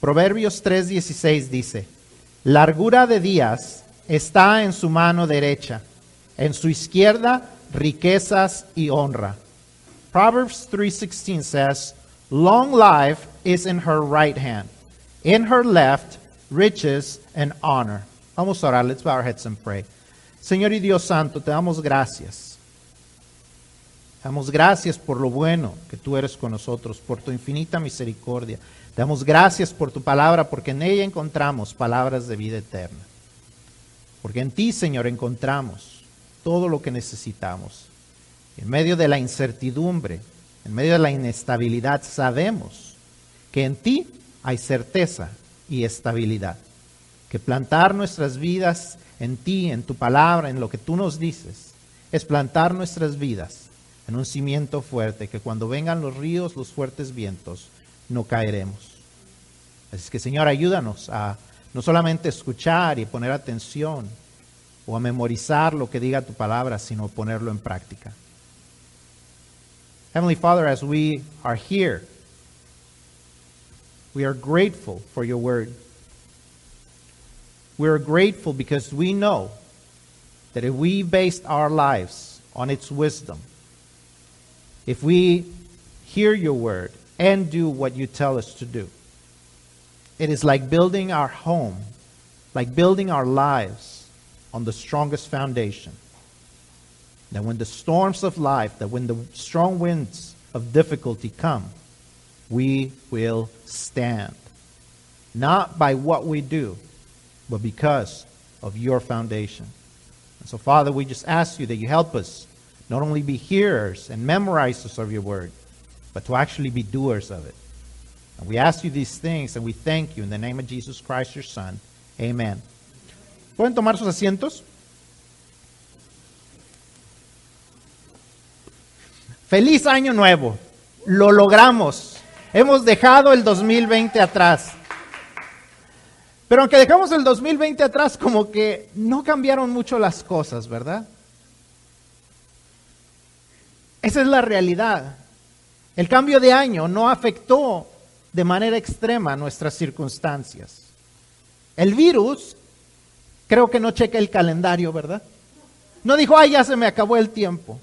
Proverbios 3:16 dice, largura de días está en su mano derecha, en su izquierda riquezas y honra. Proverbs 3:16 says, long life is in her right hand, in her left riches and honor. Vamos a orar, let's bow our heads and pray. Señor y Dios Santo, te damos gracias. Damos gracias por lo bueno que tú eres con nosotros, por tu infinita misericordia. Damos gracias por tu palabra, porque en ella encontramos palabras de vida eterna. Porque en ti, Señor, encontramos todo lo que necesitamos. En medio de la incertidumbre, en medio de la inestabilidad, sabemos que en ti hay certeza y estabilidad. Que plantar nuestras vidas en ti, en tu palabra, en lo que tú nos dices, es plantar nuestras vidas en un cimiento fuerte, que cuando vengan los ríos, los fuertes vientos, no caeremos. Así que Señor, ayúdanos a no solamente escuchar y poner atención o a memorizar lo que diga tu palabra, sino ponerlo en práctica. Heavenly Father, as we are here, we are grateful for your word. We are grateful because we know that if we based our lives on its wisdom, if we hear your word and do what you tell us to do, it is like building our home, like building our lives on the strongest foundation. That when the storms of life, that when the strong winds of difficulty come, we will stand. Not by what we do, but because of your foundation. And so, Father, we just ask you that you help us not only be hearers and memorizers of your word, but to actually be doers of it. And we ask you these things and we thank you in the name of Jesus Christ, your Son. Amen. ¿Pueden tomar sus asientos? Feliz año nuevo. Lo logramos. Hemos dejado el 2020 atrás. Pero aunque dejamos el 2020 atrás, como que no cambiaron mucho las cosas, ¿verdad? Esa es la realidad. El cambio de año no afectó de manera extrema nuestras circunstancias. El virus creo que no checa el calendario, ¿verdad? No dijo, ay, ya se me acabó el tiempo.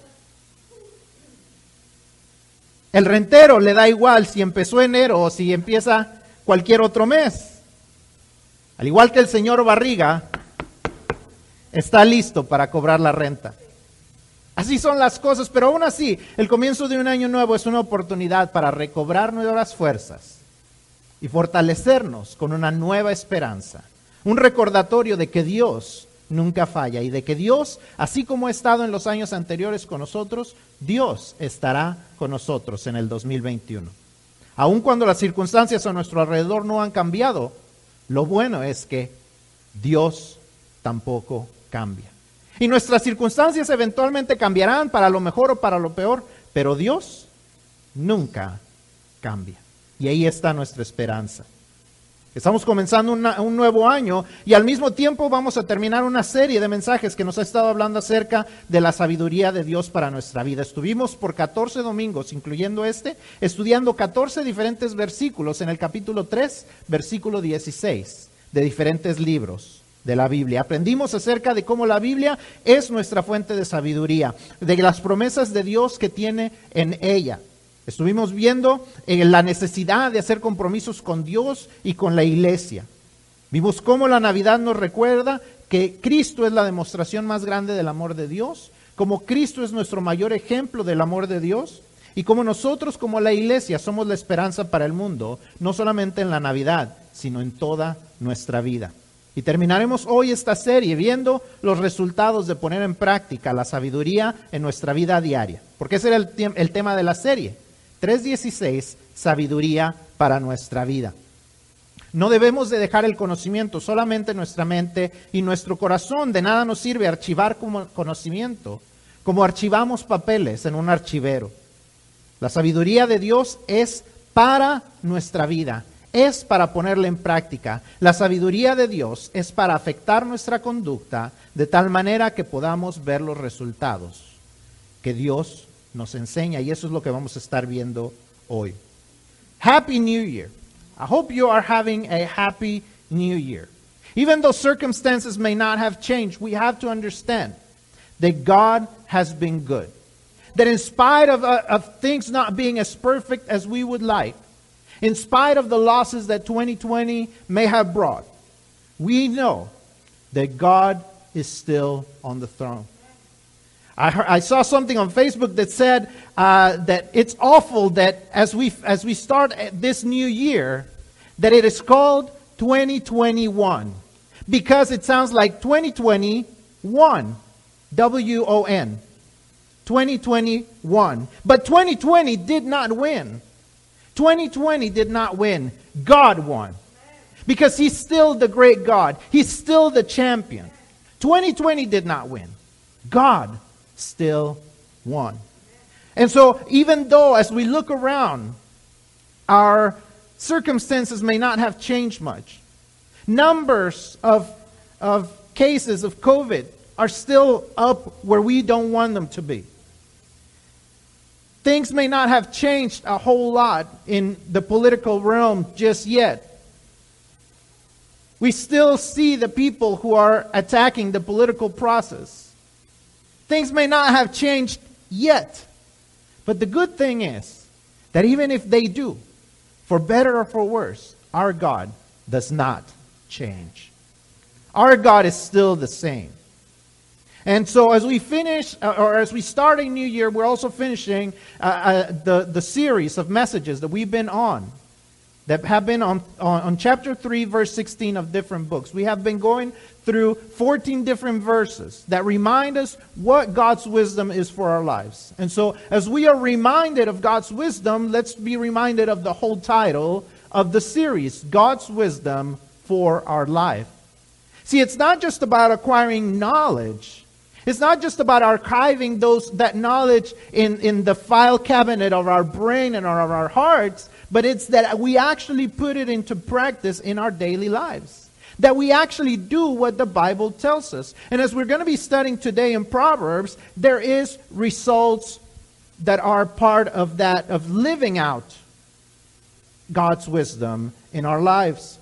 El rentero le da igual si empezó enero o si empieza cualquier otro mes. Al igual que el señor Barriga, está listo para cobrar la renta. Así son las cosas, pero aún así, el comienzo de un año nuevo es una oportunidad para recobrar nuevas fuerzas y fortalecernos con una nueva esperanza. Un recordatorio de que Dios nunca falla y de que Dios, así como ha estado en los años anteriores con nosotros, Dios estará con nosotros en el 2021. Aun cuando las circunstancias a nuestro alrededor no han cambiado, lo bueno es que Dios tampoco cambia. Y nuestras circunstancias eventualmente cambiarán para lo mejor o para lo peor, pero Dios nunca cambia. Y ahí está nuestra esperanza. Estamos comenzando un nuevo año y al mismo tiempo vamos a terminar una serie de mensajes que nos ha estado hablando acerca de la sabiduría de Dios para nuestra vida. Estuvimos por 14 domingos, incluyendo este, estudiando 14 diferentes versículos en el capítulo 3, versículo 16 de diferentes libros de la Biblia. Aprendimos acerca de cómo la Biblia es nuestra fuente de sabiduría, de las promesas de Dios que tiene en ella. Estuvimos viendo eh, la necesidad de hacer compromisos con Dios y con la iglesia. Vimos cómo la Navidad nos recuerda que Cristo es la demostración más grande del amor de Dios, como Cristo es nuestro mayor ejemplo del amor de Dios y como nosotros como la iglesia somos la esperanza para el mundo, no solamente en la Navidad, sino en toda nuestra vida. Y terminaremos hoy esta serie viendo los resultados de poner en práctica la sabiduría en nuestra vida diaria. Porque ese era el, tema de la serie. 3.16, sabiduría para nuestra vida. No debemos de dejar el conocimiento solamente en nuestra mente y nuestro corazón. De nada nos sirve archivar como conocimiento, como archivamos papeles en un archivero. La sabiduría de Dios es para nuestra vida es para ponerla en práctica. La sabiduría de Dios es para afectar nuestra conducta de tal manera que podamos ver los resultados que Dios nos enseña y eso es lo que vamos a estar viendo hoy. Happy New Year. I hope you are having a happy new year. Even though circumstances may not have changed, we have to understand that God has been good. That in spite of, uh, of things not being as perfect as we would like, in spite of the losses that 2020 may have brought, we know that God is still on the throne. I, heard, I saw something on Facebook that said uh, that it's awful that as we, as we start this new year, that it is called 2021 because it sounds like 2021. W O N. 2021. But 2020 did not win. 2020 did not win. God won. Because He's still the great God, He's still the champion. 2020 did not win. God still won. And so, even though as we look around, our circumstances may not have changed much, numbers of, of cases of COVID are still up where we don't want them to be. Things may not have changed a whole lot in the political realm just yet. We still see the people who are attacking the political process. Things may not have changed yet. But the good thing is that even if they do, for better or for worse, our God does not change. Our God is still the same. And so, as we finish, uh, or as we start a new year, we're also finishing uh, uh, the, the series of messages that we've been on, that have been on, on, on chapter 3, verse 16 of different books. We have been going through 14 different verses that remind us what God's wisdom is for our lives. And so, as we are reminded of God's wisdom, let's be reminded of the whole title of the series God's Wisdom for our life. See, it's not just about acquiring knowledge. It's not just about archiving those, that knowledge in, in the file cabinet of our brain and of our hearts, but it's that we actually put it into practice in our daily lives. That we actually do what the Bible tells us. And as we're going to be studying today in Proverbs, there is results that are part of that, of living out God's wisdom in our lives.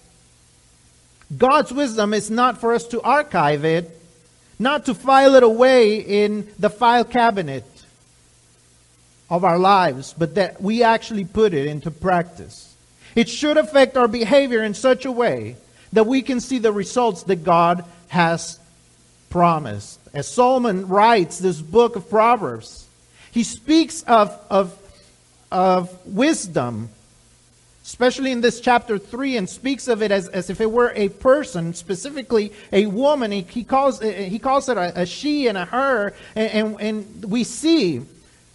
God's wisdom is not for us to archive it, not to file it away in the file cabinet of our lives, but that we actually put it into practice. It should affect our behavior in such a way that we can see the results that God has promised. As Solomon writes this book of Proverbs, he speaks of, of, of wisdom especially in this chapter 3, and speaks of it as, as if it were a person, specifically a woman. He, he calls, he calls it a, a she and a her. And, and, and, we see,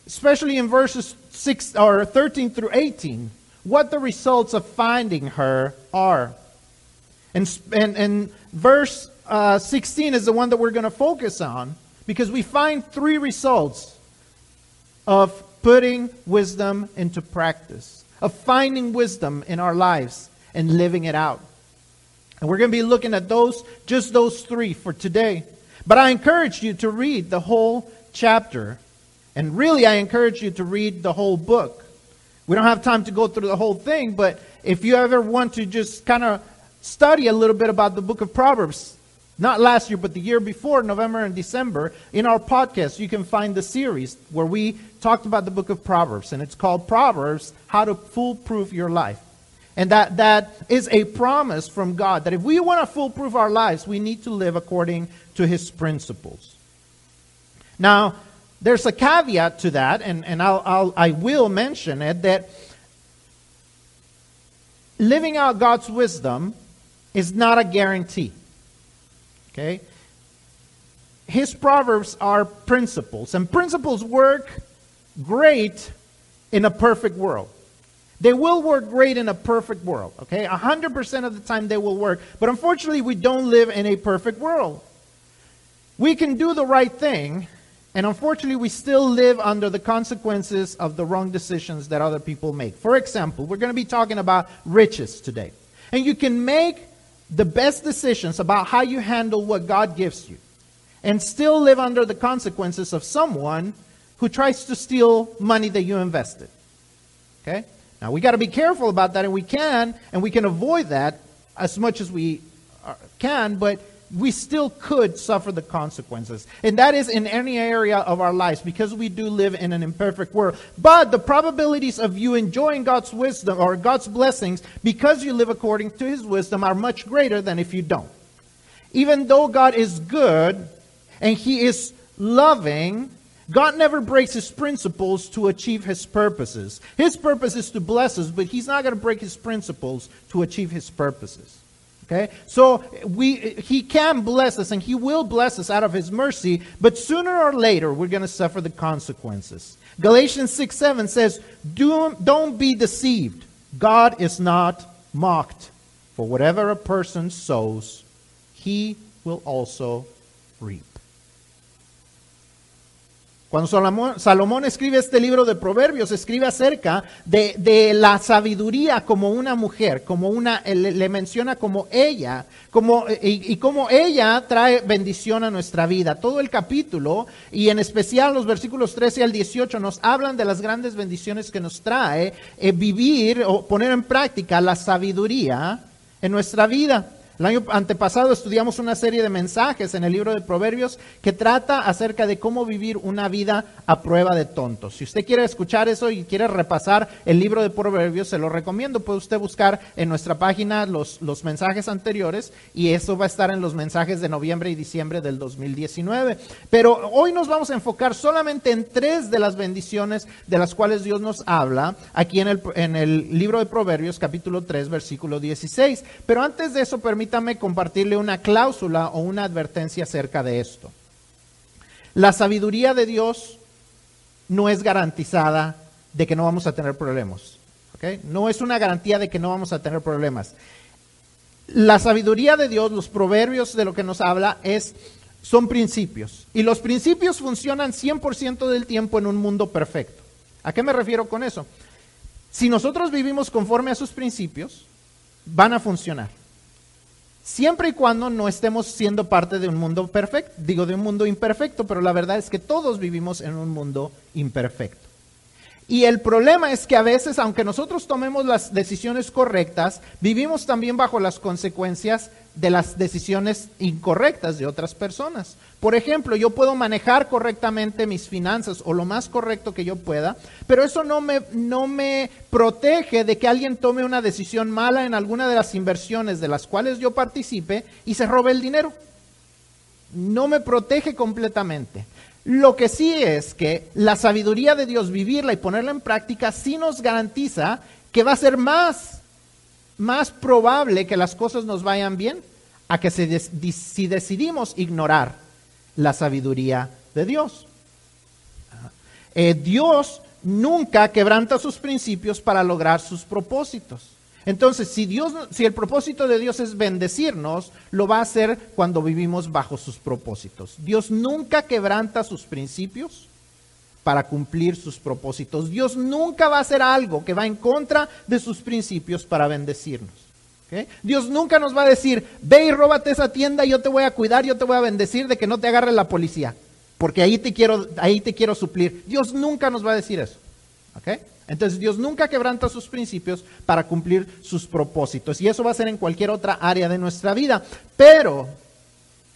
especially in verses 6 or 13 through 18, what the results of finding her are. And, and, and verse uh, 16 is the one that we're going to focus on because we find three results of putting wisdom into practice of finding wisdom in our lives and living it out. And we're going to be looking at those, just those three for today. But I encourage you to read the whole chapter. And really, I encourage you to read the whole book. We don't have time to go through the whole thing, but if you ever want to just kind of study a little bit about the book of Proverbs, not last year, but the year before, November and December, in our podcast, you can find the series where we talked about the book of Proverbs, and it's called Proverbs How to Foolproof Your Life. And that, that is a promise from God that if we want to foolproof our lives, we need to live according to His principles. Now, there's a caveat to that, and, and I'll, I'll I will mention it that living out God's wisdom is not a guarantee. Okay? His proverbs are principles, and principles work great in a perfect world. They will work great in a perfect world, okay? 100% of the time they will work. But unfortunately, we don't live in a perfect world. We can do the right thing, and unfortunately, we still live under the consequences of the wrong decisions that other people make. For example, we're going to be talking about riches today. And you can make the best decisions about how you handle what God gives you and still live under the consequences of someone who tries to steal money that you invested. Okay? Now we got to be careful about that, and we can, and we can avoid that as much as we can, but we still could suffer the consequences. And that is in any area of our lives because we do live in an imperfect world. But the probabilities of you enjoying God's wisdom or God's blessings because you live according to His wisdom are much greater than if you don't. Even though God is good and He is loving, God never breaks His principles to achieve His purposes. His purpose is to bless us, but He's not going to break His principles to achieve His purposes. Okay? So we he can bless us and he will bless us out of his mercy, but sooner or later we're going to suffer the consequences. Galatians 6 7 says, Do, Don't be deceived. God is not mocked. For whatever a person sows, he will also reap. Cuando Salomón, Salomón, escribe este libro de Proverbios, escribe acerca de, la sabiduría como una mujer, como una, le, menciona como ella, como, y, y como ella trae bendición a nuestra vida. Todo el capítulo, y en especial los versículos 13 al 18, nos hablan de las grandes bendiciones que nos trae eh, vivir o poner en práctica la sabiduría en nuestra vida. El año antepasado estudiamos una serie de mensajes en el libro de Proverbios que trata acerca de cómo vivir una vida a prueba de tontos. Si usted quiere escuchar eso y quiere repasar el libro de Proverbios, se lo recomiendo. Puede usted buscar en nuestra página los, los mensajes anteriores y eso va a estar en los mensajes de noviembre y diciembre del 2019. Pero hoy nos vamos a enfocar solamente en tres de las bendiciones de las cuales Dios nos habla aquí en el, en el libro de Proverbios capítulo 3 versículo 16. Pero antes de eso, permítame compartirle una cláusula o una advertencia acerca de esto. La sabiduría de Dios no es garantizada de que no vamos a tener problemas. ¿okay? No es una garantía de que no vamos a tener problemas. La sabiduría de Dios, los proverbios de lo que nos habla, es, son principios. Y los principios funcionan 100% del tiempo en un mundo perfecto. ¿A qué me refiero con eso? Si nosotros vivimos conforme a sus principios, van a funcionar. Siempre y cuando no estemos siendo parte de un mundo perfecto, digo de un mundo imperfecto, pero la verdad es que todos vivimos en un mundo imperfecto. Y el problema es que a veces, aunque nosotros tomemos las decisiones correctas, vivimos también bajo las consecuencias de las decisiones incorrectas de otras personas. Por ejemplo, yo puedo manejar correctamente mis finanzas o lo más correcto que yo pueda, pero eso no me, no me protege de que alguien tome una decisión mala en alguna de las inversiones de las cuales yo participe y se robe el dinero. No me protege completamente. Lo que sí es que la sabiduría de Dios, vivirla y ponerla en práctica, sí nos garantiza que va a ser más, más probable que las cosas nos vayan bien a que si decidimos ignorar la sabiduría de Dios. Eh, Dios nunca quebranta sus principios para lograr sus propósitos. Entonces, si Dios, si el propósito de Dios es bendecirnos, lo va a hacer cuando vivimos bajo sus propósitos. Dios nunca quebranta sus principios para cumplir sus propósitos. Dios nunca va a hacer algo que va en contra de sus principios para bendecirnos. Dios nunca nos va a decir, ve y róbate esa tienda, yo te voy a cuidar, yo te voy a bendecir de que no te agarre la policía, porque ahí te quiero, ahí te quiero suplir. Dios nunca nos va a decir eso. Entonces Dios nunca quebranta sus principios para cumplir sus propósitos. Y eso va a ser en cualquier otra área de nuestra vida. Pero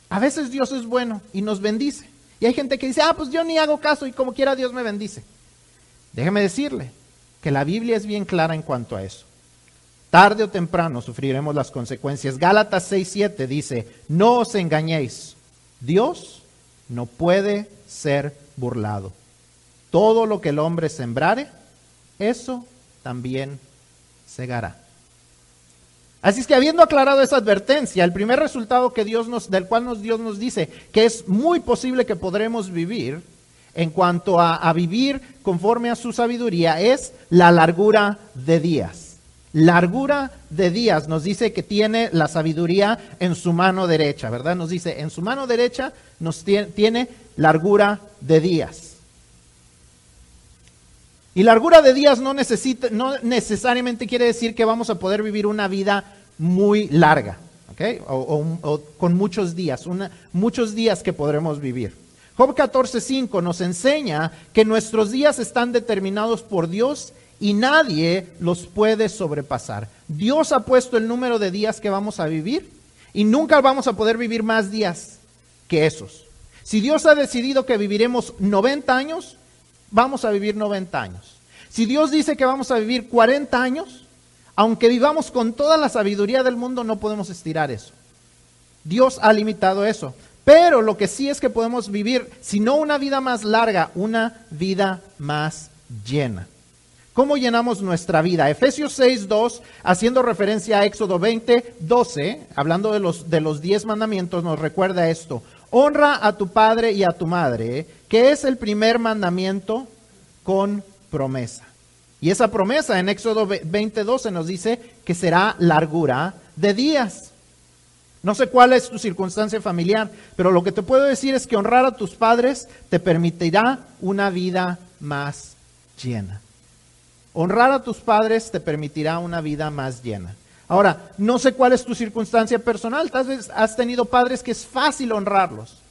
a veces Dios es bueno y nos bendice. Y hay gente que dice, ah, pues yo ni hago caso y como quiera Dios me bendice. Déjeme decirle que la Biblia es bien clara en cuanto a eso. Tarde o temprano sufriremos las consecuencias. Gálatas 6:7 dice, no os engañéis, Dios no puede ser burlado. Todo lo que el hombre sembrare, eso también segará. Así es que habiendo aclarado esa advertencia, el primer resultado que Dios nos, del cual nos, Dios nos dice que es muy posible que podremos vivir en cuanto a, vivir conforme a su sabiduría es la largura de días. Largura de días nos dice que tiene la sabiduría en su mano derecha, ¿verdad? Nos dice, en su mano derecha nos tiene largura de días. Y largura de días no, necesita, no necesariamente quiere decir que vamos a poder vivir una vida muy larga, ¿ok? O, con muchos días, muchos días que podremos vivir. Job 14.5 nos enseña que nuestros días están determinados por Dios y nadie los puede sobrepasar. Dios ha puesto el número de días que vamos a vivir y nunca vamos a poder vivir más días que esos. Si Dios ha decidido que viviremos 90 años, vamos a vivir 90 años. Si Dios dice que vamos a vivir 40 años, aunque vivamos con toda la sabiduría del mundo, no podemos estirar eso. Dios ha limitado eso. Pero lo que sí es que podemos vivir, si no una vida más larga, una vida más llena. ¿Cómo llenamos nuestra vida? Efesios 6, 2, haciendo referencia a Éxodo 20, 12, hablando de los, de los diez mandamientos, nos recuerda esto. Honra a tu padre y a tu madre, que es el primer mandamiento con promesa. Y esa promesa en Éxodo 20, 12 nos dice que será largura de días. No sé cuál es tu circunstancia familiar, pero lo que te puedo decir es que honrar a tus padres te permitirá una vida más llena. Honrar a tus padres te permitirá una vida más llena. Ahora, no sé cuál es tu circunstancia personal. Tal vez has tenido padres que es fácil honrarlos.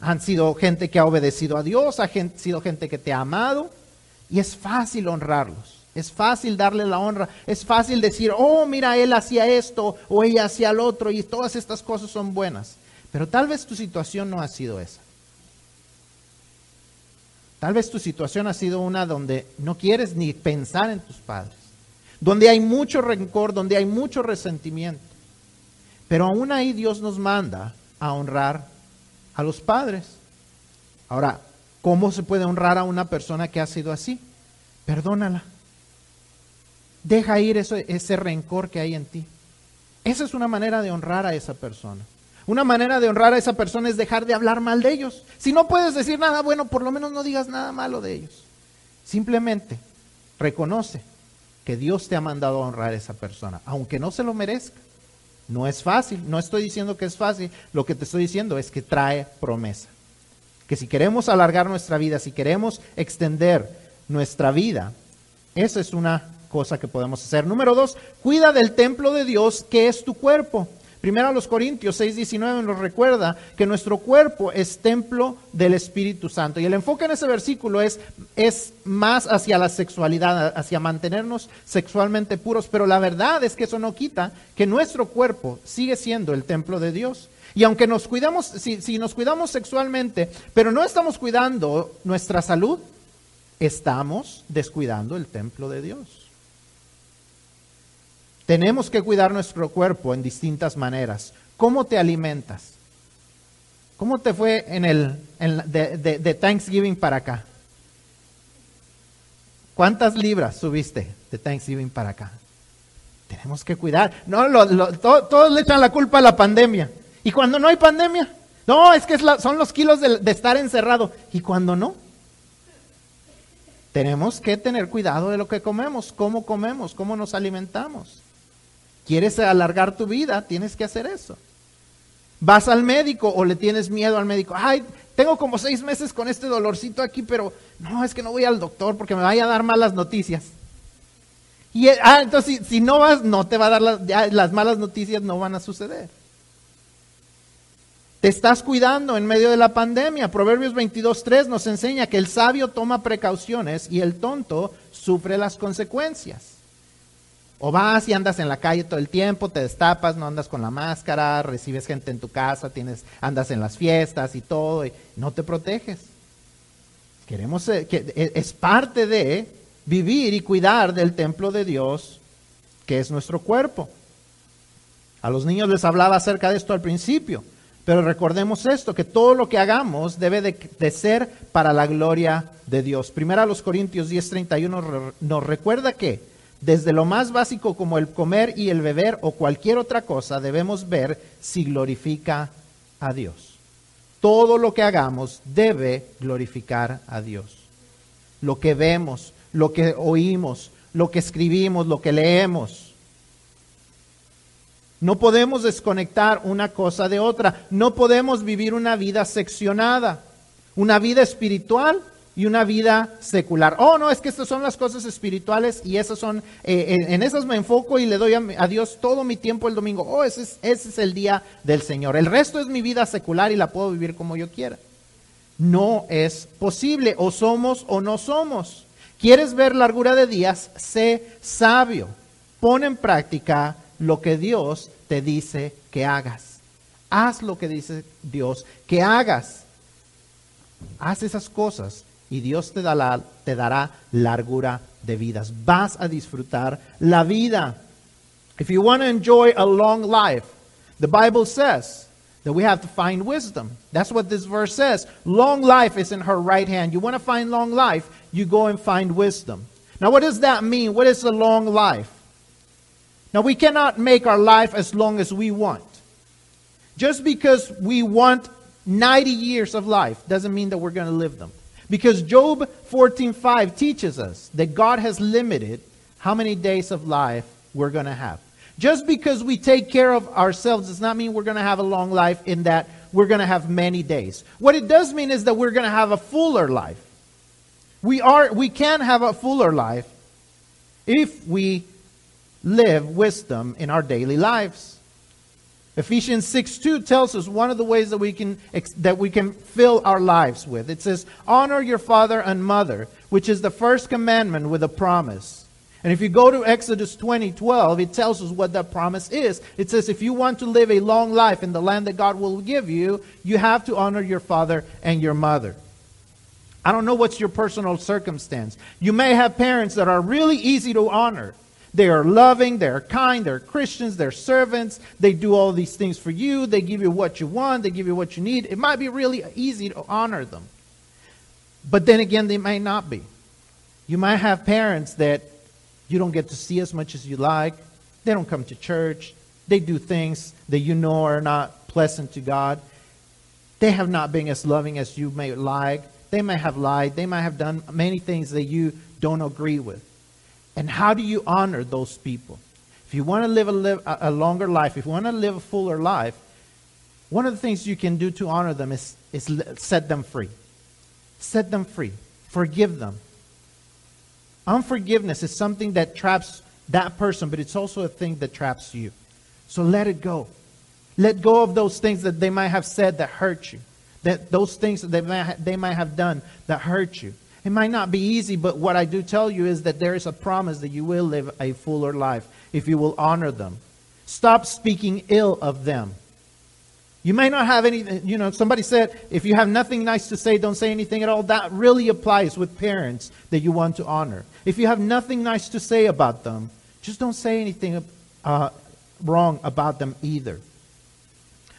Han sido gente que ha obedecido a Dios, ha sido gente que te ha amado y es fácil honrarlos. Es fácil darle la honra. Es fácil decir, oh, mira, él hacía esto o ella hacía lo otro y todas estas cosas son buenas. Pero tal vez tu situación no ha sido esa. Tal vez tu situación ha sido una donde no quieres ni pensar en tus padres, donde hay mucho rencor, donde hay mucho resentimiento. Pero aún ahí Dios nos manda a honrar a los padres. Ahora, ¿cómo se puede honrar a una persona que ha sido así? Perdónala. Deja ir ese, ese rencor que hay en ti. Esa es una manera de honrar a esa persona. Una manera de honrar a esa persona es dejar de hablar mal de ellos. Si no puedes decir nada bueno, por lo menos no digas nada malo de ellos. Simplemente reconoce que Dios te ha mandado a honrar a esa persona, aunque no se lo merezca. No es fácil, no estoy diciendo que es fácil, lo que te estoy diciendo es que trae promesa. Que si queremos alargar nuestra vida, si queremos extender nuestra vida, esa es una cosa que podemos hacer. Número dos, cuida del templo de Dios que es tu cuerpo. Primero a los Corintios 6:19 nos recuerda que nuestro cuerpo es templo del Espíritu Santo. Y el enfoque en ese versículo es, es más hacia la sexualidad, hacia mantenernos sexualmente puros. Pero la verdad es que eso no quita que nuestro cuerpo sigue siendo el templo de Dios. Y aunque nos cuidamos, si, si nos cuidamos sexualmente, pero no estamos cuidando nuestra salud, estamos descuidando el templo de Dios. Tenemos que cuidar nuestro cuerpo en distintas maneras. ¿Cómo te alimentas? ¿Cómo te fue en el de, Thanksgiving para acá? ¿Cuántas libras subiste de Thanksgiving para acá? Tenemos que cuidar. No, todos le echan la culpa a la pandemia. ¿Y cuando no hay pandemia? No, es que son los kilos de estar encerrado. ¿Y cuando no? Tenemos que tener cuidado de lo que comemos, cómo comemos, cómo nos alimentamos. ¿Quieres alargar tu vida? Tienes que hacer eso. Vas al médico o le tienes miedo al médico. Ay, tengo como seis meses con este dolorcito aquí, pero no, es que no voy al doctor porque me vaya a dar malas noticias. Y, ah, entonces si, no vas, no te va a dar las, las malas noticias, no van a suceder. Te estás cuidando en medio de la pandemia. Proverbios 22.3 nos enseña que el sabio toma precauciones y el tonto sufre las consecuencias. O vas y andas en la calle todo el tiempo, te destapas, no andas con la máscara, recibes gente en tu casa, tienes, andas en las fiestas y todo, y no te proteges. Queremos eh, que e, es parte de vivir y cuidar del templo de Dios, que es nuestro cuerpo. A los niños les hablaba acerca de esto al principio, pero recordemos esto, que todo lo que hagamos debe de, de ser para la gloria de Dios. Primero a los Corintios 10:31 nos recuerda que desde lo más básico como el comer y el beber o cualquier otra cosa, debemos ver si glorifica a Dios. Todo lo que hagamos debe glorificar a Dios. Lo que vemos, lo que oímos, lo que escribimos, lo que leemos. No podemos desconectar una cosa de otra. No podemos vivir una vida seccionada. Una vida espiritual y una vida secular. Oh, no, es que estas son las cosas espirituales y esas son, eh, en, esas me enfoco y le doy a, Dios todo mi tiempo el domingo. Oh, ese es, ese es el día del Señor. El resto es mi vida secular y la puedo vivir como yo quiera. No es posible, o somos o no somos. ¿Quieres ver largura de días? Sé sabio. Pon en práctica lo que Dios te dice que hagas. Haz lo que dice Dios que hagas. Haz esas cosas y Dios te dará, te dará largura de vidas. Vas a disfrutar la vida. If you want to enjoy a long life, the Bible says that we have to find wisdom. That's what this verse says. Long life is in her right hand. You want to find long life, you go and find wisdom. Now, what does that mean? What is a long life? Now, we cannot make our life as long as we want. Just because we want 90 years of life doesn't mean that we're going to live them. Because Job 14:5 teaches us that God has limited how many days of life we're going to have. Just because we take care of ourselves does not mean we're going to have a long life in that we're going to have many days. What it does mean is that we're going to have a fuller life. We are we can have a fuller life if we live wisdom in our daily lives. Ephesians 6 2 tells us one of the ways that we can that we can fill our lives with. It says, Honor your father and mother, which is the first commandment with a promise. And if you go to Exodus 20 12, it tells us what that promise is. It says, If you want to live a long life in the land that God will give you, you have to honor your father and your mother. I don't know what's your personal circumstance. You may have parents that are really easy to honor. They are loving, they're kind, they're Christians, they're servants. They do all these things for you. They give you what you want, they give you what you need. It might be really easy to honor them. But then again, they might not be. You might have parents that you don't get to see as much as you like. They don't come to church. They do things that you know are not pleasant to God. They have not been as loving as you may like. They may have lied. They might have done many things that you don't agree with. And how do you honor those people? If you want to live a, live a longer life, if you want to live a fuller life, one of the things you can do to honor them is, is set them free. Set them free. Forgive them. Unforgiveness is something that traps that person, but it's also a thing that traps you. So let it go. Let go of those things that they might have said that hurt you. That those things that they might, they might have done that hurt you. It might not be easy, but what I do tell you is that there is a promise that you will live a fuller life if you will honor them. Stop speaking ill of them. You may not have any, you know, somebody said, if you have nothing nice to say, don't say anything at all. That really applies with parents that you want to honor. If you have nothing nice to say about them, just don't say anything uh, wrong about them either.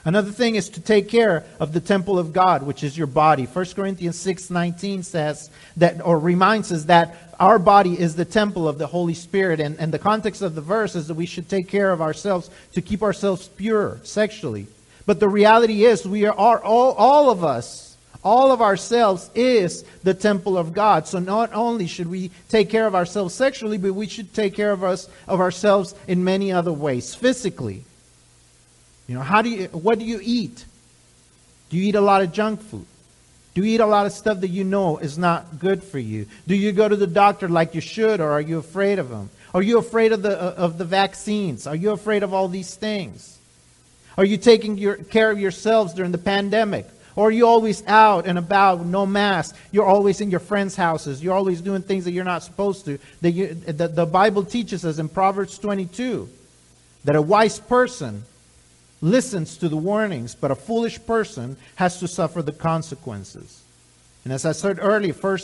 Another thing is to take care of the temple of God, which is your body. 1 Corinthians 6:19 says that or reminds us that our body is the temple of the Holy Spirit and, and the context of the verse is that we should take care of ourselves to keep ourselves pure sexually. But the reality is we are all, all of us, all of ourselves is the temple of God. So not only should we take care of ourselves sexually, but we should take care of us of ourselves in many other ways, physically. You know, how do you, what do you eat? Do you eat a lot of junk food? Do you eat a lot of stuff that you know is not good for you? Do you go to the doctor like you should, or are you afraid of them? Are you afraid of the, uh, of the vaccines? Are you afraid of all these things? Are you taking your, care of yourselves during the pandemic? Or are you always out and about, with no mask? You're always in your friends' houses. You're always doing things that you're not supposed to. That you, the, the Bible teaches us in Proverbs 22 that a wise person listens to the warnings, but a foolish person has to suffer the consequences. And as I said earlier, 1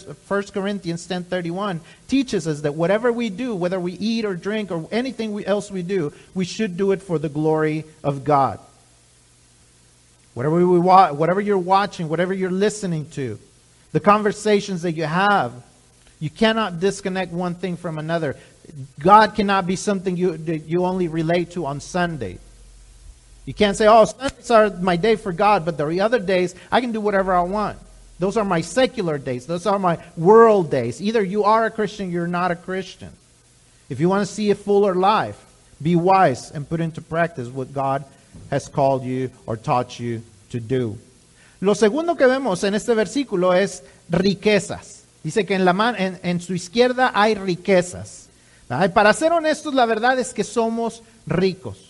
Corinthians 10.31 teaches us that whatever we do, whether we eat or drink or anything we, else we do, we should do it for the glory of God. Whatever, we wa- whatever you're watching, whatever you're listening to, the conversations that you have, you cannot disconnect one thing from another. God cannot be something you, you only relate to on Sunday. You can't say, oh, Sundays are my day for God, but the other days I can do whatever I want. Those are my secular days. Those are my world days. Either you are a Christian, you're not a Christian. If you want to see a fuller life, be wise and put into practice what God has called you or taught you to do. Lo segundo que vemos en este versículo es riquezas. Dice que en, la man, en, en su izquierda hay riquezas. Para ser honestos, la verdad es que somos ricos.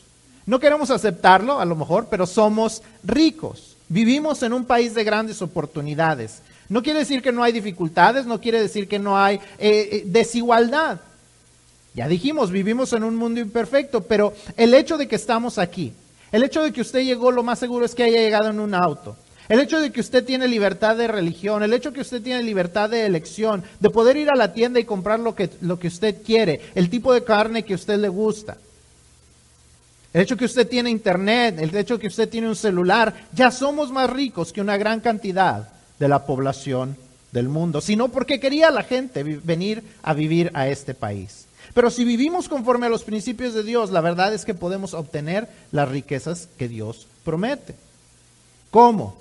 No queremos aceptarlo, a lo mejor, pero somos ricos. Vivimos en un país de grandes oportunidades. No quiere decir que no hay dificultades, no quiere decir que no hay eh, eh, desigualdad. Ya dijimos, vivimos en un mundo imperfecto, pero el hecho de que estamos aquí, el hecho de que usted llegó, lo más seguro es que haya llegado en un auto. El hecho de que usted tiene libertad de religión, el hecho de que usted tiene libertad de elección, de poder ir a la tienda y comprar lo que, lo que usted quiere, el tipo de carne que usted le gusta. El hecho que usted tiene internet, el hecho que usted tiene un celular, ya somos más ricos que una gran cantidad de la población del mundo, sino porque quería la gente venir a vivir a este país. Pero si vivimos conforme a los principios de Dios, la verdad es que podemos obtener las riquezas que Dios promete. ¿Cómo?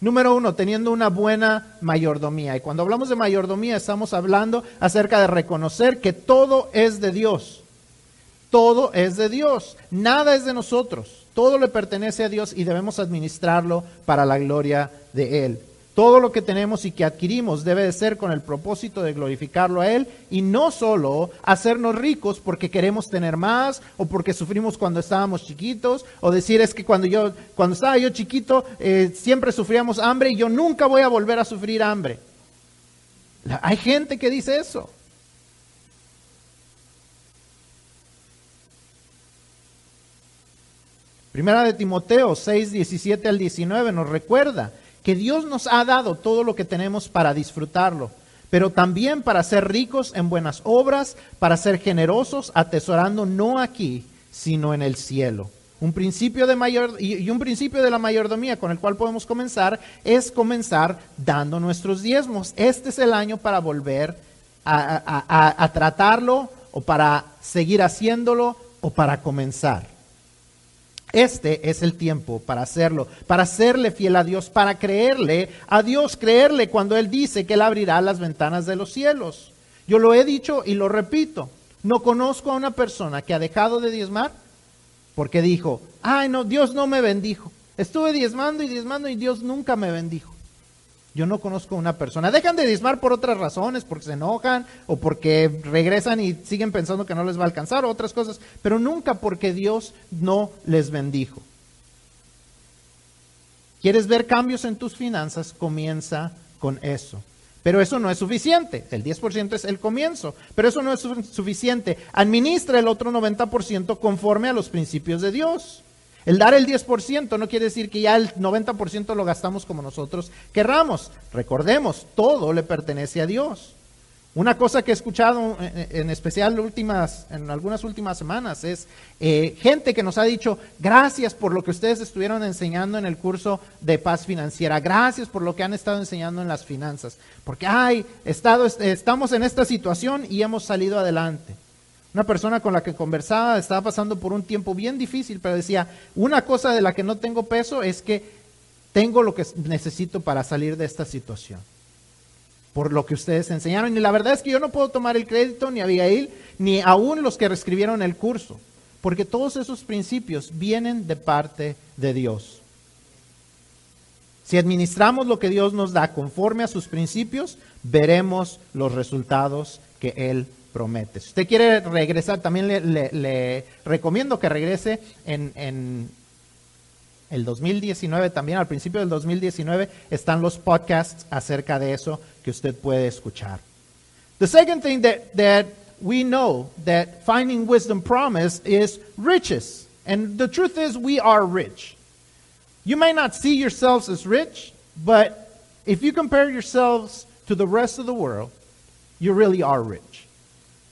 Número uno, teniendo una buena mayordomía. Y cuando hablamos de mayordomía estamos hablando acerca de reconocer que todo es de Dios. Todo es de Dios. Nada es de nosotros. Todo le pertenece a Dios y debemos administrarlo para la gloria de Él. Todo lo que tenemos y que adquirimos debe de ser con el propósito de glorificarlo a Él y no solo hacernos ricos porque queremos tener más o porque sufrimos cuando estábamos chiquitos o decir es que cuando yo cuando estaba yo chiquito eh, siempre sufríamos hambre y yo nunca voy a volver a sufrir hambre. Hay gente que dice eso. Primera de Timoteo 6, 17 al 19 nos recuerda que Dios nos ha dado todo lo que tenemos para disfrutarlo, pero también para ser ricos en buenas obras, para ser generosos, atesorando no aquí, sino en el cielo. Un principio de mayor, y un principio de la mayordomía con el cual podemos comenzar es comenzar dando nuestros diezmos. Este es el año para volver a tratarlo o para seguir haciéndolo o para comenzar. Este es el tiempo para hacerlo, para serle fiel a Dios, para creerle a Dios, creerle cuando Él dice que Él abrirá las ventanas de los cielos. Yo lo he dicho y lo repito, no conozco a una persona que ha dejado de diezmar porque dijo, ay no, Dios no me bendijo. Estuve diezmando y diezmando y Dios nunca me bendijo. Yo no conozco una persona. Dejan de diezmar por otras razones, porque se enojan o porque regresan y siguen pensando que no les va a alcanzar o otras cosas, pero nunca porque Dios no les bendijo. ¿Quieres ver cambios en tus finanzas? Comienza con eso. Pero eso no es suficiente. El 10% es el comienzo, pero eso no es suficiente. Administra el otro 90% conforme a los principios de Dios. El dar el 10% no quiere decir que ya el 90% lo gastamos como nosotros querramos. Recordemos, todo le pertenece a Dios. Una cosa que he escuchado en especial últimas, en algunas últimas semanas es eh, gente que nos ha dicho, gracias por lo que ustedes estuvieron enseñando en el curso de paz financiera, gracias por lo que han estado enseñando en las finanzas, porque ay, estado, estamos en esta situación y hemos salido adelante. Una persona con la que conversaba estaba pasando por un tiempo bien difícil, pero decía, una cosa de la que no tengo peso es que tengo lo que necesito para salir de esta situación. Por lo que ustedes enseñaron. Y la verdad es que yo no puedo tomar el crédito, ni Abigail, ni aún los que reescribieron el curso. Porque todos esos principios vienen de parte de Dios. Si administramos lo que Dios nos da conforme a sus principios, veremos los resultados que Él promete. Si usted quiere regresar, también le, recomiendo que regrese en, en, el 2019, también al principio del 2019 están los podcasts acerca de eso que usted puede escuchar. The second thing that, that we know that finding wisdom promise is riches. And the truth is we are rich. You may not see yourselves as rich, but if you compare yourselves to the rest of the world, you really are rich.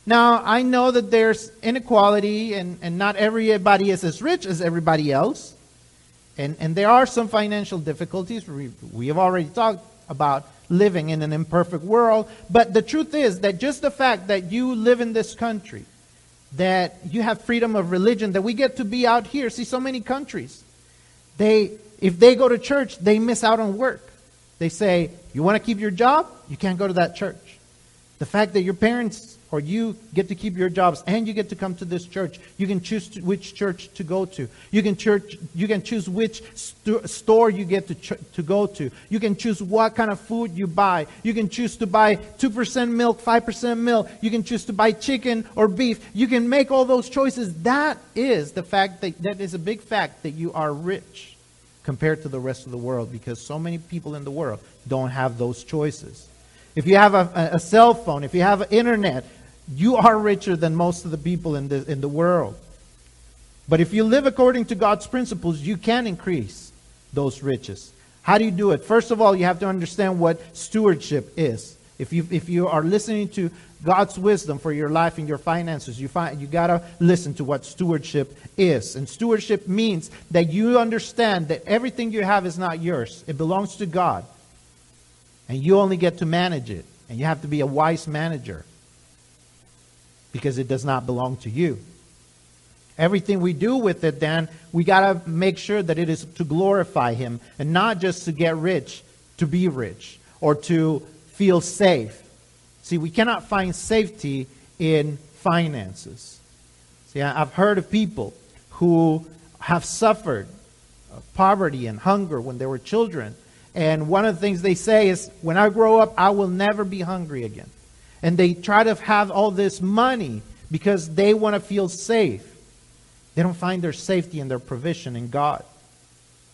Now, I know that there's inequality and, and not everybody is as rich as everybody else. And, and there are some financial difficulties. We, we have already talked about living in an imperfect world. But the truth is that just the fact that you live in this country, that you have freedom of religion, that we get to be out here, see so many countries. They, if they go to church, they miss out on work. They say, You want to keep your job? You can't go to that church. The fact that your parents or you get to keep your jobs and you get to come to this church. You can choose to, which church to go to. You can, church, you can choose which st- store you get to, ch- to go to. You can choose what kind of food you buy. You can choose to buy 2% milk, 5% milk. You can choose to buy chicken or beef. You can make all those choices. That is the fact that, that is a big fact that you are rich compared to the rest of the world because so many people in the world don't have those choices. If you have a, a cell phone, if you have internet, you are richer than most of the people in the, in the world. But if you live according to God's principles, you can increase those riches. How do you do it? First of all, you have to understand what stewardship is. If you, if you are listening to God's wisdom for your life and your finances, you find you gotta listen to what stewardship is. And stewardship means that you understand that everything you have is not yours. It belongs to God. And you only get to manage it. And you have to be a wise manager. Because it does not belong to you. Everything we do with it, then, we got to make sure that it is to glorify Him and not just to get rich, to be rich, or to feel safe. See, we cannot find safety in finances. See, I've heard of people who have suffered uh, poverty and hunger when they were children. And one of the things they say is, when I grow up, I will never be hungry again. And they try to have all this money because they want to feel safe. They don't find their safety and their provision in God.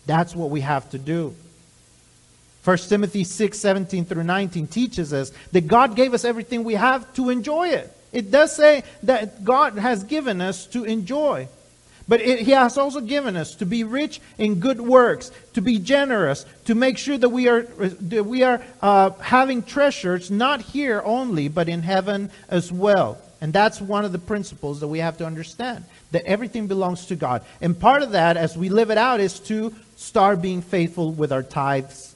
That's what we have to do. 1 Timothy 6, 17 through 19 teaches us that God gave us everything we have to enjoy it. It does say that God has given us to enjoy. But it, He has also given us to be rich in good works, to be generous, to make sure that we are, that we are uh, having treasures not here only, but in heaven as well. And that's one of the principles that we have to understand that everything belongs to God. And part of that, as we live it out, is to start being faithful with our tithes,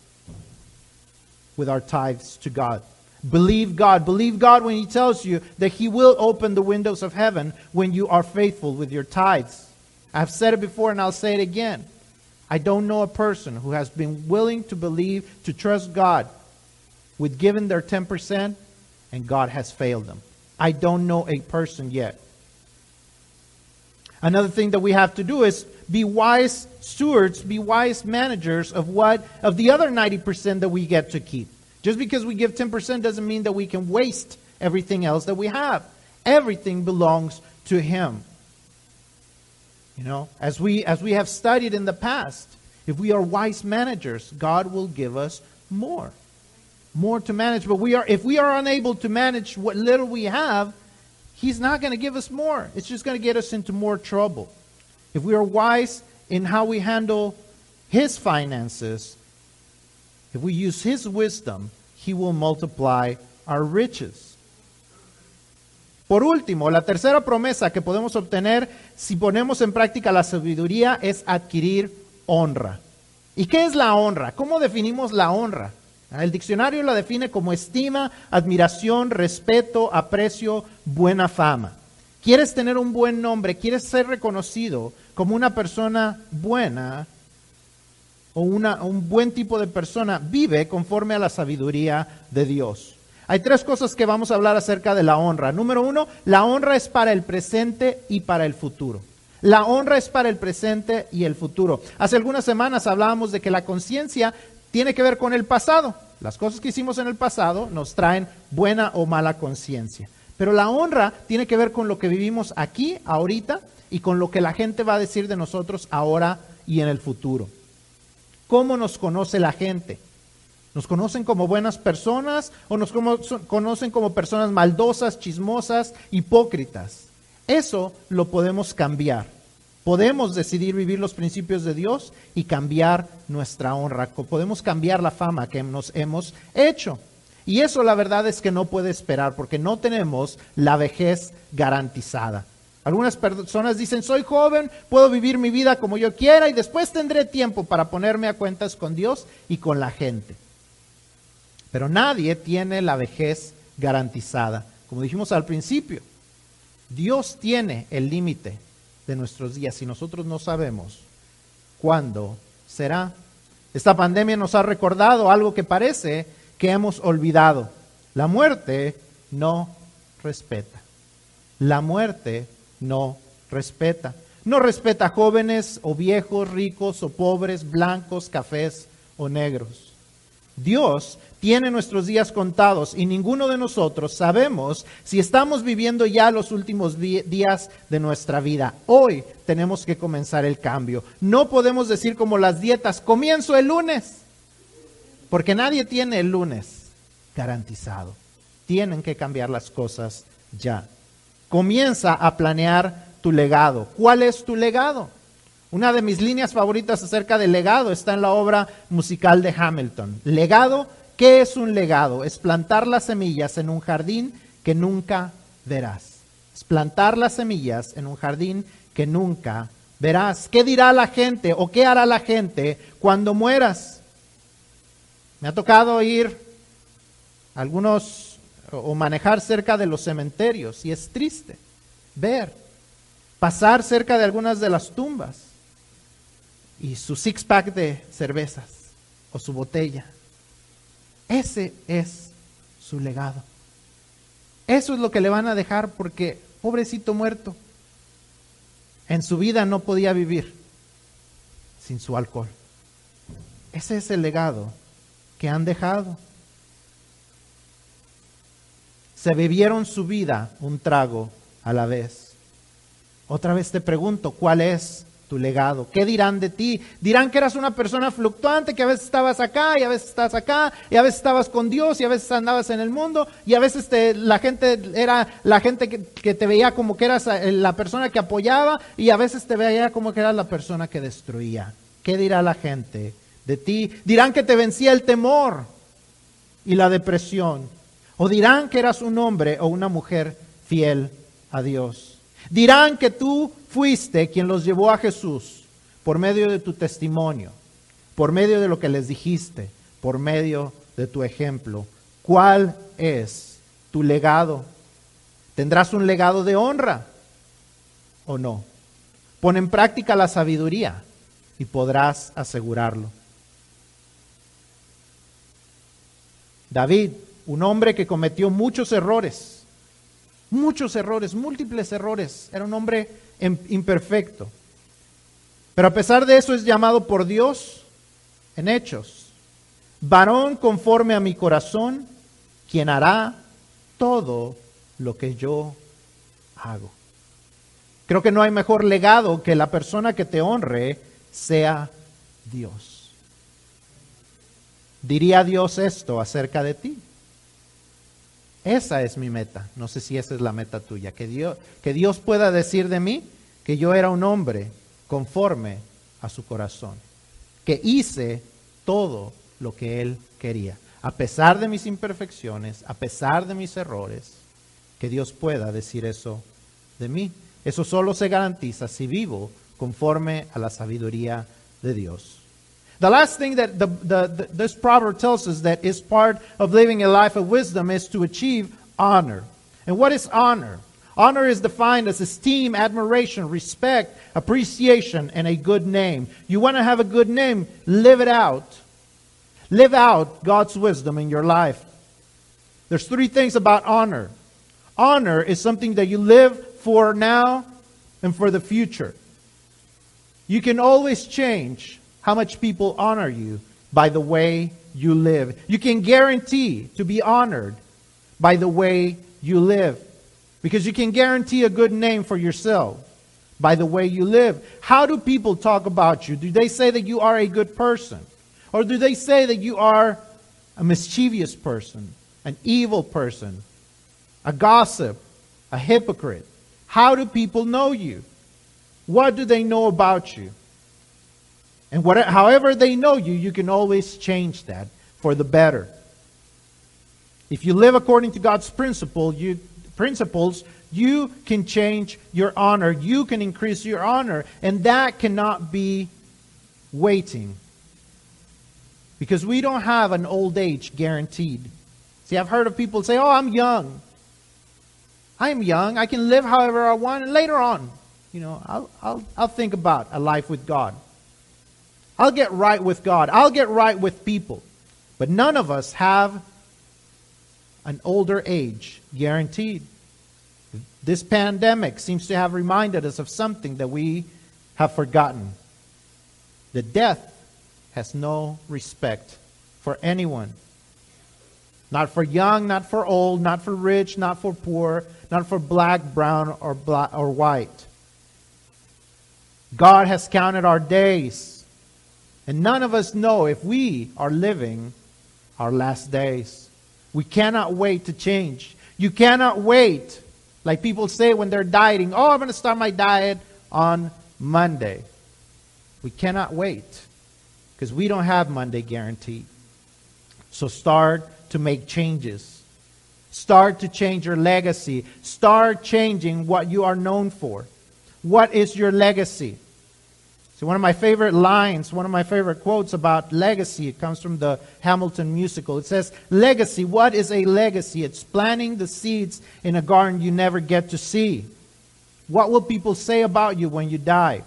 with our tithes to God. Believe God. Believe God when He tells you that He will open the windows of heaven when you are faithful with your tithes. I've said it before and I'll say it again. I don't know a person who has been willing to believe, to trust God with giving their 10% and God has failed them. I don't know a person yet. Another thing that we have to do is be wise stewards, be wise managers of what of the other 90% that we get to keep. Just because we give 10% doesn't mean that we can waste everything else that we have. Everything belongs to him. You know, as we as we have studied in the past, if we are wise managers, God will give us more. More to manage, but we are if we are unable to manage what little we have, He's not going to give us more. It's just going to get us into more trouble. If we are wise in how we handle His finances, if we use His wisdom, He will multiply our riches. Por último, la tercera promesa que podemos obtener si ponemos en práctica la sabiduría es adquirir honra. ¿Y qué es la honra? ¿Cómo definimos la honra? El diccionario la define como estima, admiración, respeto, aprecio, buena fama. ¿Quieres tener un buen nombre? ¿Quieres ser reconocido como una persona buena o una, un buen tipo de persona? Vive conforme a la sabiduría de Dios. Hay tres cosas que vamos a hablar acerca de la honra. Número uno, la honra es para el presente y para el futuro. La honra es para el presente y el futuro. Hace algunas semanas hablábamos de que la conciencia tiene que ver con el pasado. Las cosas que hicimos en el pasado nos traen buena o mala conciencia. Pero la honra tiene que ver con lo que vivimos aquí, ahorita, y con lo que la gente va a decir de nosotros ahora y en el futuro. ¿Cómo nos conoce la gente? ¿Nos conocen como buenas personas o nos conocen como personas maldosas, chismosas, hipócritas? Eso lo podemos cambiar. Podemos decidir vivir los principios de Dios y cambiar nuestra honra. Podemos cambiar la fama que nos hemos hecho. Y eso la verdad es que no puede esperar porque no tenemos la vejez garantizada. Algunas personas dicen, soy joven, puedo vivir mi vida como yo quiera y después tendré tiempo para ponerme a cuentas con Dios y con la gente. Pero nadie tiene la vejez garantizada. Como dijimos al principio, Dios tiene el límite de nuestros días y nosotros no sabemos cuándo será. Esta pandemia nos ha recordado algo que parece que hemos olvidado. La muerte no respeta. La muerte no respeta. No respeta jóvenes o viejos, ricos o pobres, blancos, cafés o negros. Dios tiene nuestros días contados y ninguno de nosotros sabemos si estamos viviendo ya los últimos días de nuestra vida. Hoy tenemos que comenzar el cambio. No podemos decir como las dietas, comienzo el lunes, porque nadie tiene el lunes garantizado. Tienen que cambiar las cosas ya. Comienza a planear tu legado. ¿Cuál es tu legado? Una de mis líneas favoritas acerca del legado está en la obra musical de Hamilton. Legado ¿Qué es un legado? Es plantar las semillas en un jardín que nunca verás. Es plantar las semillas en un jardín que nunca verás. ¿Qué dirá la gente o qué hará la gente cuando mueras? Me ha tocado ir algunos o manejar cerca de los cementerios y es triste ver pasar cerca de algunas de las tumbas y su six pack de cervezas o su botella ese es su legado. Eso es lo que le van a dejar porque, pobrecito muerto, en su vida no podía vivir sin su alcohol. Ese es el legado que han dejado. Se bebieron su vida un trago a la vez. Otra vez te pregunto, ¿cuál es tu legado? ¿Qué dirán de ti? Dirán que eras una persona fluctuante, que a veces estabas acá y a veces estás acá, y a veces estabas con Dios y a veces andabas en el mundo, y a veces te, la gente era la gente que, te veía como que eras eh, la persona que apoyaba y a veces te veía como que eras la persona que destruía. ¿Qué dirá la gente de ti? Dirán que te vencía el temor y la depresión, o dirán que eras un hombre o una mujer fiel a Dios. Dirán que tú fuiste quien los llevó a Jesús por medio de tu testimonio, por medio de lo que les dijiste, por medio de tu ejemplo. ¿Cuál es tu legado? ¿Tendrás un legado de honra o no? Pon en práctica la sabiduría y podrás asegurarlo. David, un hombre que cometió muchos errores, muchos errores, múltiples errores, era un hombre imperfecto. Pero a pesar de eso es llamado por Dios en hechos. Varón conforme a mi corazón, quien hará todo lo que yo hago. Creo que no hay mejor legado que la persona que te honre sea Dios. ¿Diría Dios esto acerca de ti? Esa es mi meta. No sé si esa es la meta tuya. Que Dios, que Dios pueda decir de mí que yo era un hombre conforme a su corazón. Que hice todo lo que Él quería. A pesar de mis imperfecciones, a pesar de mis errores, que Dios pueda decir eso de mí. Eso solo se garantiza si vivo conforme a la sabiduría de Dios. The last thing that the, the, the, this proverb tells us that is part of living a life of wisdom is to achieve honor. And what is honor? Honor is defined as esteem, admiration, respect, appreciation, and a good name. You want to have a good name, live it out. Live out God's wisdom in your life. There's three things about honor. Honor is something that you live for now and for the future. You can always change how much people honor you by the way you live. You can guarantee to be honored by the way you live. Because you can guarantee a good name for yourself by the way you live. How do people talk about you? Do they say that you are a good person? Or do they say that you are a mischievous person, an evil person, a gossip, a hypocrite? How do people know you? What do they know about you? And whatever, however they know you, you can always change that for the better. If you live according to God's principle, you, principles, you can change your honor. You can increase your honor. And that cannot be waiting. Because we don't have an old age guaranteed. See, I've heard of people say, oh, I'm young. I am young. I can live however I want. And later on, you know, I'll, I'll, I'll think about a life with God. I'll get right with God. I'll get right with people. But none of us have an older age guaranteed. This pandemic seems to have reminded us of something that we have forgotten. The death has no respect for anyone. Not for young, not for old, not for rich, not for poor, not for black, brown, or, black, or white. God has counted our days, and none of us know if we are living our last days. We cannot wait to change. You cannot wait, like people say when they're dieting, oh, I'm going to start my diet on Monday. We cannot wait because we don't have Monday guaranteed. So start to make changes. Start to change your legacy. Start changing what you are known for. What is your legacy? So, one of my favorite lines, one of my favorite quotes about legacy, it comes from the Hamilton musical. It says, Legacy, what is a legacy? It's planting the seeds in a garden you never get to see. What will people say about you when you die?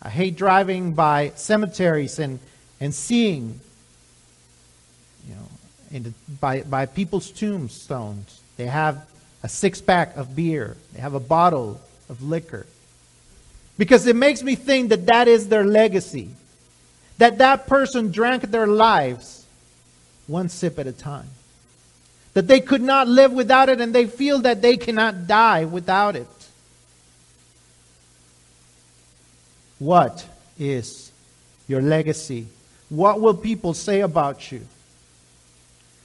I hate driving by cemeteries and, and seeing, you know, the, by, by people's tombstones. They have a six pack of beer, they have a bottle of liquor. Because it makes me think that that is their legacy. That that person drank their lives one sip at a time. That they could not live without it and they feel that they cannot die without it. What is your legacy? What will people say about you?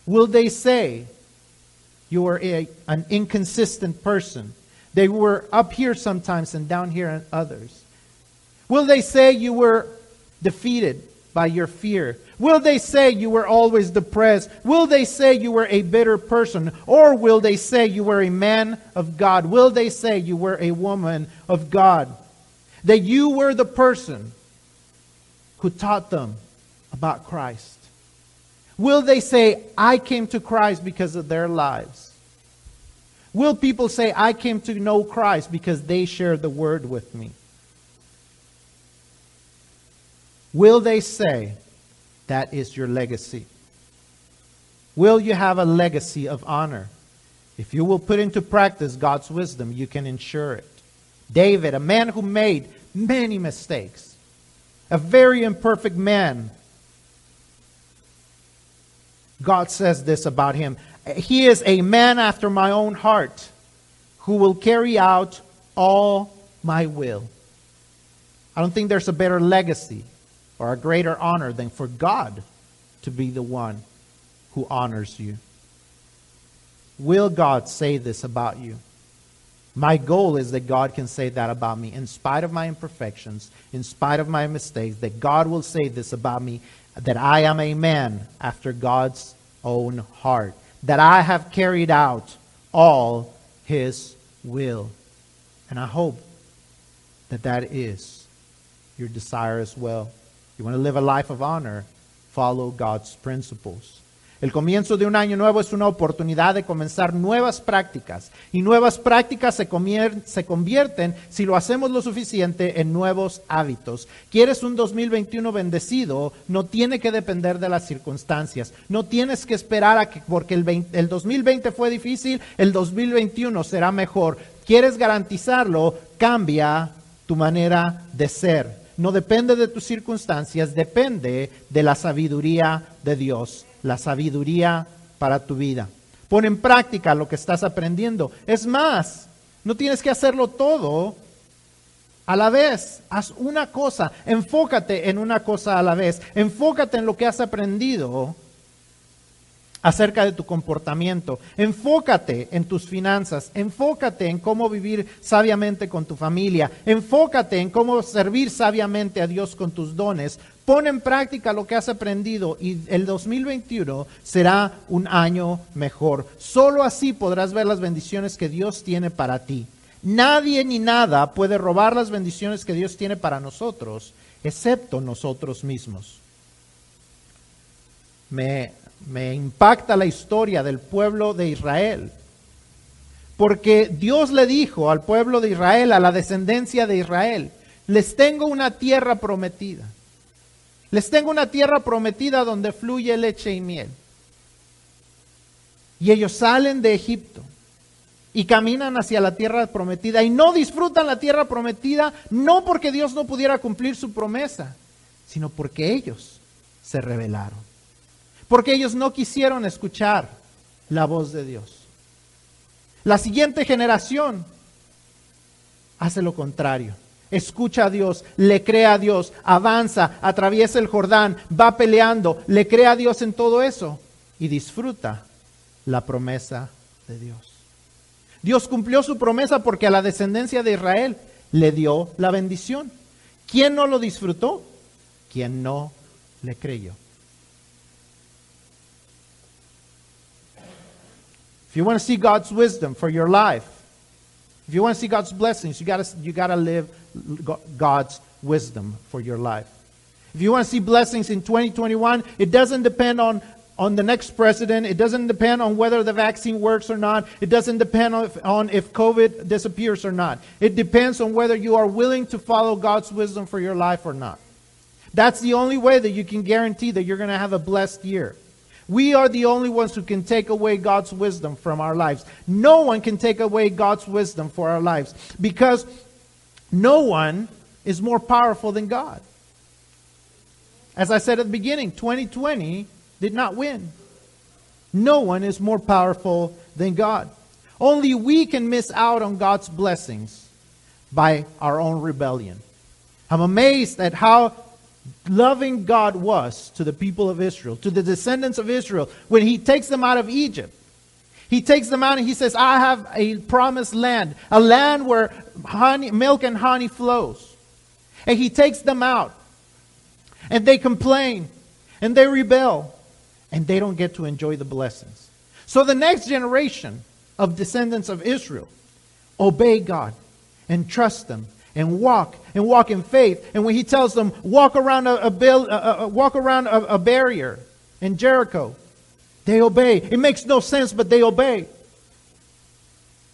Will they say you are a, an inconsistent person? They were up here sometimes and down here and others. Will they say you were defeated by your fear? Will they say you were always depressed? Will they say you were a bitter person? Or will they say you were a man of God? Will they say you were a woman of God? that you were the person who taught them about Christ? Will they say, I came to Christ because of their lives? Will people say, I came to know Christ because they shared the word with me? Will they say, that is your legacy? Will you have a legacy of honor? If you will put into practice God's wisdom, you can ensure it. David, a man who made many mistakes, a very imperfect man. God says this about him He is a man after my own heart who will carry out all my will. I don't think there's a better legacy or a greater honor than for God to be the one who honors you. Will God say this about you? My goal is that God can say that about me in spite of my imperfections, in spite of my mistakes, that God will say this about me, that I am a man after God's own heart, that I have carried out all his will. And I hope that that is your desire as well. You want to live a life of honor, follow God's principles. El comienzo de un año nuevo es una oportunidad de comenzar nuevas prácticas y nuevas prácticas se, se, convierten, si lo hacemos lo suficiente, en nuevos hábitos. ¿Quieres un 2021 bendecido? No tiene que depender de las circunstancias. No tienes que esperar a que porque el, el 2020 fue difícil, el 2021 será mejor. ¿Quieres garantizarlo? Cambia tu manera de ser. No depende de tus circunstancias, depende de la sabiduría de Dios la sabiduría para tu vida. Pon en práctica lo que estás aprendiendo. Es más, no tienes que hacerlo todo a la vez. Haz una cosa, enfócate en una cosa a la vez. Enfócate en lo que has aprendido acerca de tu comportamiento. Enfócate en tus finanzas, enfócate en cómo vivir sabiamente con tu familia, enfócate en cómo servir sabiamente a Dios con tus dones. Pon en práctica lo que has aprendido y el 2021 será un año mejor. Solo así podrás ver las bendiciones que Dios tiene para ti. Nadie ni nada puede robar las bendiciones que Dios tiene para nosotros, excepto nosotros mismos. Me me impacta la historia del pueblo de Israel. Porque Dios le dijo al pueblo de Israel, a la descendencia de Israel, les tengo una tierra prometida. Les tengo una tierra prometida donde fluye leche y miel. Y ellos salen de Egipto y caminan hacia la tierra prometida y no disfrutan la tierra prometida, no porque Dios no pudiera cumplir su promesa, sino porque ellos se rebelaron. Porque ellos no quisieron escuchar la voz de Dios. La siguiente generación hace lo contrario. Escucha a Dios, le cree a Dios, avanza, atraviesa el Jordán, va peleando, le cree a Dios en todo eso y disfruta la promesa de Dios. Dios cumplió su promesa porque a la descendencia de Israel le dio la bendición. ¿Quién no lo disfrutó? Quien no le creyó. If you want to see God's wisdom for your life, if you want to see God's blessings, you got to you got to live God's wisdom for your life. If you want to see blessings in 2021, it doesn't depend on on the next president. It doesn't depend on whether the vaccine works or not. It doesn't depend on if, on if, COVID disappears or not. It depends on whether you are willing to follow God's wisdom for your life or not. That's the only way that you can guarantee that you're going to have a blessed year. We are the only ones who can take away God's wisdom from our lives. No one can take away God's wisdom for our lives because no one is more powerful than God. As I said at the beginning, 2020 did not win. No one is more powerful than God. Only we can miss out on God's blessings by our own rebellion. I'm amazed at how loving God was to the people of Israel, to the descendants of Israel, when He takes them out of Egypt. He takes them out and He says, I have a promised land, a land where honey, milk and honey flows. And He takes them out. And they complain and they rebel and they don't get to enjoy the blessings. So the next generation of descendants of Israel obey God and trust them and walk and walk in faith. And when he tells them walk around a, a, a, a walk around a barrier in Jericho, they obey. It makes no sense, but they obey.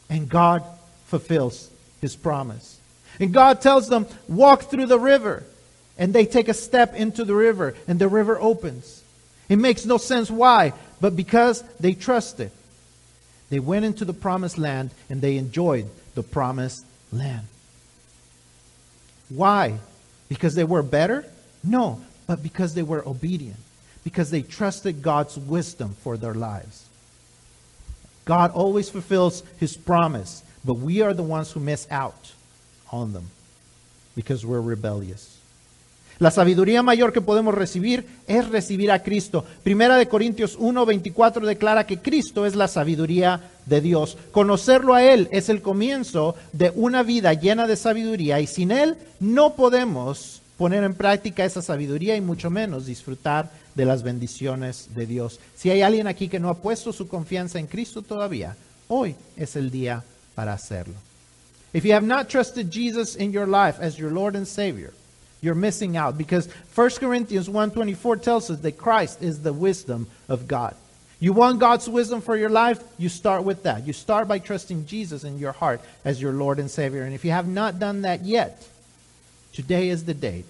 And God fulfills his promise. And God tells them walk through the river, and they take a step into the river, and the river opens. It makes no sense why, but because they trusted. They went into the promised land and they enjoyed the promised land. Why? Because they were better? No, but because they were obedient. Because they trusted God's wisdom for their lives. God always fulfills his promise, but we are the ones who miss out on them because we're rebellious. La sabiduría mayor que podemos recibir es recibir a Cristo. Primera de Corintios 1:24 declara que Cristo es la sabiduría de Dios. Conocerlo a Él es el comienzo de una vida llena de sabiduría y sin Él no podemos poner en práctica esa sabiduría y mucho menos disfrutar de las bendiciones de Dios. Si hay alguien aquí que no ha puesto su confianza en Cristo todavía, hoy es el día para hacerlo. If you have not trusted Jesus in your life as your Lord and Savior, you're missing out because 1 Corinthians 1:24 tells us that Christ is the wisdom of God. You want God's wisdom for your life? You start with that. You start by trusting Jesus in your heart as your Lord and Savior. And if you have not done that yet, today is the day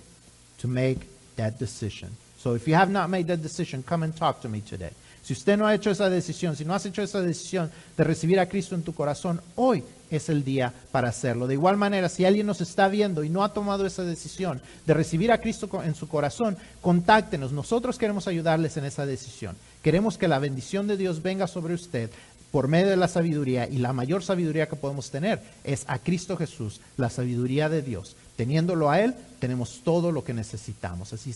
to make that decision. So if you have not made that decision, come and talk to me today. Si usted no ha hecho esa decisión, si no has hecho esa decisión de recibir a Cristo en tu corazón, hoy es el día para hacerlo. De igual manera, si alguien nos está viendo y no ha tomado esa decisión de recibir a Cristo en su corazón, contáctenos. Nosotros queremos ayudarles en esa decisión. Queremos que la bendición de Dios venga sobre usted por medio de la sabiduría y la mayor sabiduría que podemos tener es a Cristo Jesús, la sabiduría de Dios. Teniéndolo a Él, tenemos todo lo que necesitamos. Así